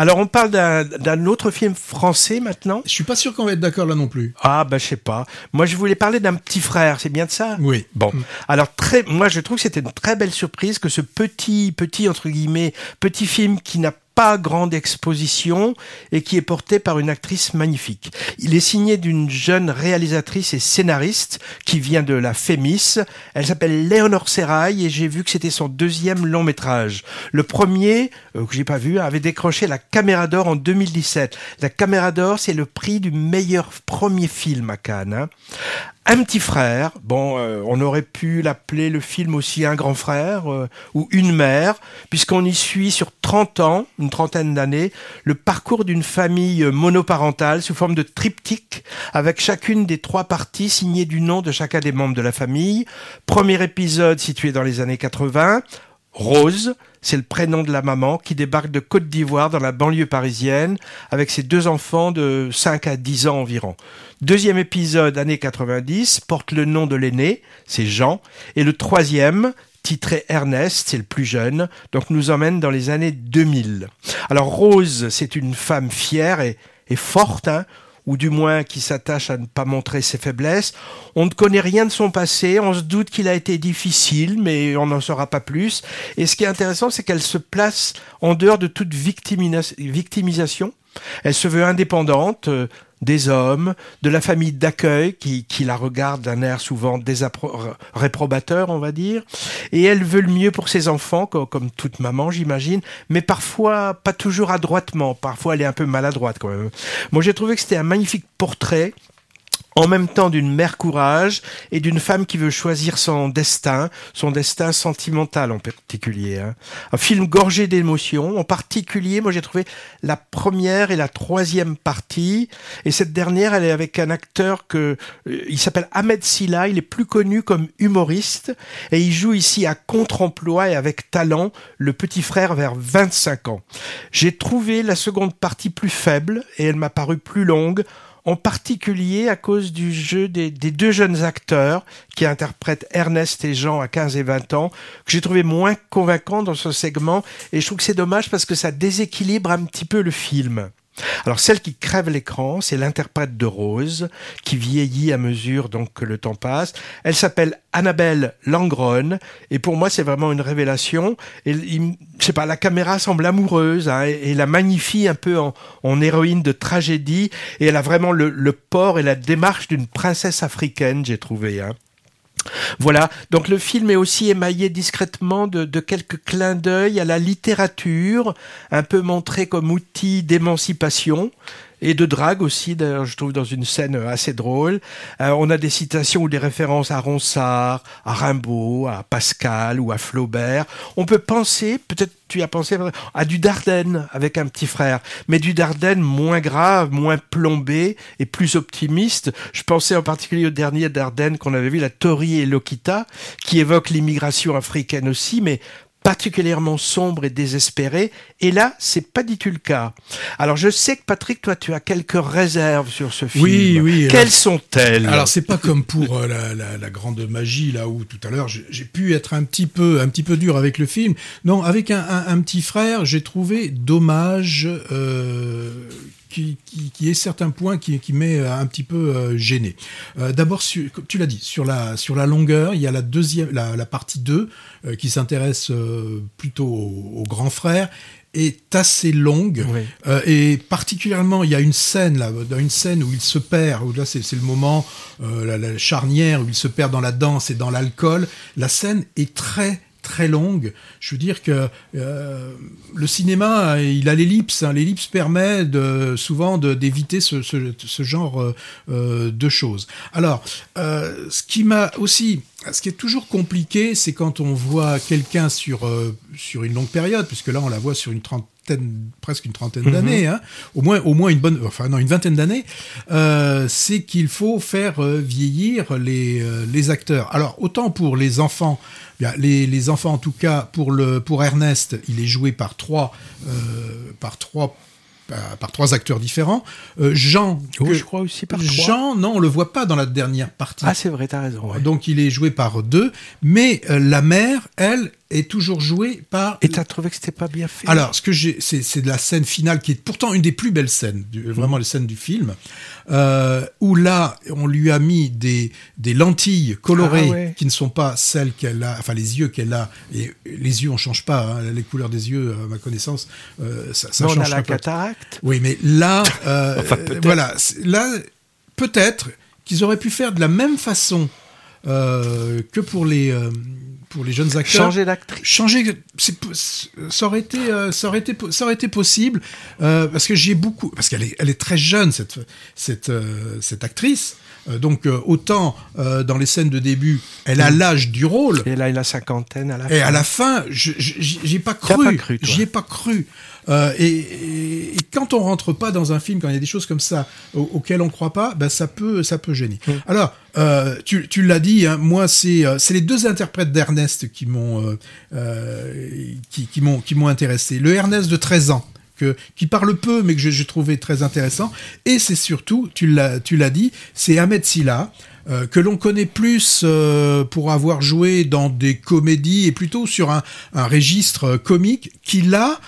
Alors on parle d'un autre film français maintenant. Je suis pas sûr qu'on va être d'accord là non plus. Ah bah je sais pas. Moi je voulais parler d'un petit frère, c'est bien de ça? Oui. Bon. Alors très, moi je trouve que c'était une très belle surprise que ce petit, petit entre guillemets, petit film qui n'a pas grande exposition et qui est porté par une actrice magnifique. Il est signé d'une jeune réalisatrice et scénariste qui vient de la Fémis. Elle s'appelle Léonore Serrail et j'ai vu que c'était son deuxième long métrage. Le premier, euh, que j'ai pas vu, avait décroché la Caméra d'Or en 2017. La Caméra d'Or, c'est le prix du meilleur premier film à Cannes. Hein. Un petit frère, bon, euh, on aurait pu l'appeler le film aussi Un grand frère euh, ou Une mère, puisqu'on y suit sur 30 ans, une trentaine d'années, le parcours d'une famille monoparentale sous forme de triptyque, avec chacune des trois parties signées du nom de chacun des membres de la famille. Premier épisode situé dans les années 80, Rose, c'est le prénom de la maman qui débarque de Côte d'Ivoire dans la banlieue parisienne avec ses deux enfants de 5 à 10 ans environ. Deuxième épisode, année 90, porte le nom de l'aîné, c'est Jean. Et le troisième, titré Ernest, c'est le plus jeune, donc nous emmène dans les années 2000. Alors Rose, c'est une femme fière et, forte, hein, ou du moins qui s'attache à ne pas montrer ses faiblesses. On ne connaît rien de son passé, on se doute qu'il a été difficile, mais on n'en saura pas plus. Et ce qui est intéressant, c'est qu'elle se place en dehors de toute victimisation. Elle se veut indépendante, euh, des hommes, de la famille d'accueil qui, qui la regarde d'un air souvent réprobateur, on va dire. Et elle veut le mieux pour ses enfants, comme, toute maman, j'imagine, mais parfois pas toujours adroitement. Parfois, elle est un peu maladroite quand même. Moi, j'ai trouvé que c'était un magnifique portrait en même temps d'une mère courage et d'une femme qui veut choisir son destin, son destin sentimental en particulier. Hein. Un film gorgé d'émotions, en particulier, moi j'ai trouvé la première et la troisième partie, et cette dernière, elle est avec un acteur que euh, il s'appelle Ahmed Silla, il est plus connu comme humoriste, et il joue ici à contre-emploi et avec talent le petit frère vers 25 ans. J'ai trouvé la seconde partie plus faible et elle m'a paru plus longue en particulier à cause du jeu des, deux jeunes acteurs qui interprètent Ernest et Jean à 15 et 20 ans, que j'ai trouvé moins convaincant dans ce segment, et je trouve que c'est dommage parce que ça déséquilibre un petit peu le film. Alors celle qui crève l'écran, c'est l'interprète de Rose, qui vieillit à mesure donc que le temps passe. Elle s'appelle Annabelle Langron, et pour moi c'est vraiment une révélation. Et je sais pas, la caméra semble amoureuse hein, et, la magnifie un peu en, héroïne de tragédie, et elle a vraiment le, le port et la démarche d'une princesse africaine, j'ai trouvé. Hein. Voilà, donc le film est aussi émaillé discrètement de, quelques clins d'œil à la littérature, un peu montré comme outil d'émancipation et de drague aussi, d'ailleurs, je trouve dans une scène assez drôle. Euh, on a des citations ou des références à Ronsard, à Rimbaud, à Pascal ou à Flaubert. On peut penser, peut-être tu as pensé à du Dardenne avec un petit frère, mais du Dardenne moins grave, moins plombé et plus optimiste. Je pensais en particulier au dernier Dardenne qu'on avait vu, la Tori et Lokita, qui évoque l'immigration africaine aussi, mais particulièrement sombre et désespéré. Et là, c'est pas du tout le cas. Alors, je sais que Patrick, toi, tu as quelques réserves sur ce film. Oui, oui. Quelles sont-elles? Alors, c'est pas comme pour euh, la, grande magie là où tout à l'heure j'ai pu être un petit peu, un petit peu dur avec le film. Non, avec un, petit frère, j'ai trouvé dommage. Euh, qui, qui, est certains points qui, qui met un petit peu euh, gêné. Euh, D'abord, tu l'as dit, sur la, sur la longueur, il y a la, deuxième, la, la partie 2 euh, qui s'intéresse euh, plutôt au, grand frère est assez longue. Euh, et particulièrement il y a une scène là dans une scène où il se perd où là c'est le moment la, la, charnière où il se perd dans la danse et dans l'alcool. La scène est très très longue. Je veux dire que euh, le cinéma, il a l'ellipse. Hein. L'ellipse permet de, souvent d'éviter ce, ce, genre euh, euh, de choses. Alors, ce qui m'a aussi, ce qui est toujours compliqué, c'est quand on voit quelqu'un sur sur une longue période, puisque là on la voit sur une trentaine presque une trentaine mhm. d'années, hein. au moins, au moins une bonne, enfin non, une vingtaine d'années, c'est qu'il faut faire vieillir les, les acteurs. Alors autant pour les enfants, les, enfants, en tout cas, pour, le, pour Ernest, il est joué par trois, euh, par trois par trois acteurs différents. Euh, Jean, oh, je crois aussi par trois. Jean, non, on le voit pas dans la dernière partie. Ah, c'est vrai, t'as raison. Donc il est joué par deux, mais euh, la mère, elle, est toujours joué par. Et t'as trouvé que c'était pas bien fait Alors, ce que j'ai, c'est, c'est de la scène finale qui est pourtant une des plus belles scènes, du, vraiment les scènes du film, euh, où là, on lui a mis des, des lentilles colorées Ah ouais. qui ne sont pas celles qu'elle a, enfin les yeux qu'elle a. Et les yeux, on change pas. hein, les couleurs des yeux, à ma connaissance, euh, ça, ça Non, on a change la pas. cataracte. Oui, mais là, euh, Enfin, voilà, là, peut-être qu'ils auraient pu faire de la même façon euh, que pour les euh, pour les jeunes acteurs. Changer d'actrice. Changer, ça aurait été, euh, ça aurait été, ça aurait été possible euh, parce que j'ai beaucoup, parce qu'elle est, elle est très jeune cette cette euh, cette actrice. Donc autant dans les scènes de début, elle a l'âge du rôle. Et là, il a cinquantaine à la Et fin. à la fin, j'y j'y ai pas cru. pas cru, toi. J'y ai pas cru. Euh, et, et- et quand on rentre pas dans un film, quand il y a des choses comme ça au- auxquelles on croit pas, ben ça peut, ça peut gêner. Mm. Alors, euh, tu, tu l'as dit, hein, moi c'est, euh, c'est les deux interprètes d'Ernest qui m'ont, euh, qui, qui m'ont, qui m'ont intéressé. Le Ernest de 13 ans. Que, qui parle peu, mais que j'ai trouvé très intéressant. Et c'est surtout, tu l'as, tu l'as dit, c'est Ahmed Silla, euh, que l'on connaît plus euh, pour avoir joué dans des comédies et plutôt sur un, un registre euh, comique qui là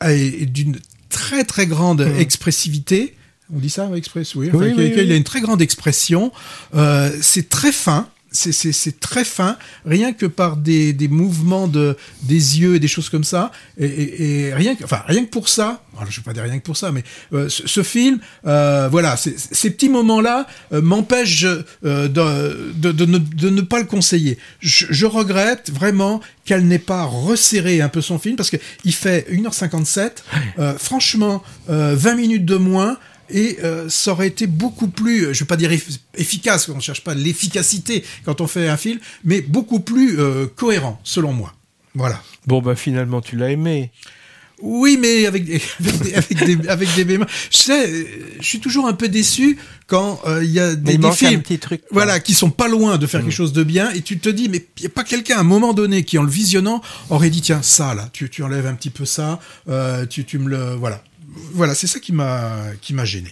est d'une très très grande expressivité. On dit ça, express, oui. Enfin, Oui, qu'il- oui, qu'il oui. a une très grande expression. Euh, c'est très fin. C'est- très fin, rien que par des, des mouvements de, des yeux et des choses comme ça. Et, et- et rien, que, enfin, rien que pour ça, alors, je vais pas dire rien que pour ça, mais euh, ce, ce film, euh, voilà, ces petits moments-là euh, m'empêchent euh, de, de, de ne, de ne pas le conseiller. Je, je regrette vraiment qu'elle n'ait pas resserré un peu son film parce que il fait 1h57. Euh, franchement, euh, 20 minutes de moins. Et euh, ça aurait été beaucoup plus, euh, je vais pas dire eff- efficace, on cherche pas l'efficacité quand on fait un film, mais beaucoup plus euh, cohérent, selon moi. Voilà. Bon, bah finalement, tu l'as aimé. Oui, mais avec des, avec des, avec des, avec des bémols. Je sais, je suis toujours un peu déçu quand euh, il y a des, des films truc. voilà, qui sont pas loin de faire quelque chose de bien, et tu te dis, mais il n'y a pas quelqu'un à un moment donné qui, en le visionnant, aurait dit, tiens, ça là, tu, tu enlèves un petit peu ça, euh, tu, tu me le, voilà, voilà, c'est ça qui m'a, qui m'a gêné.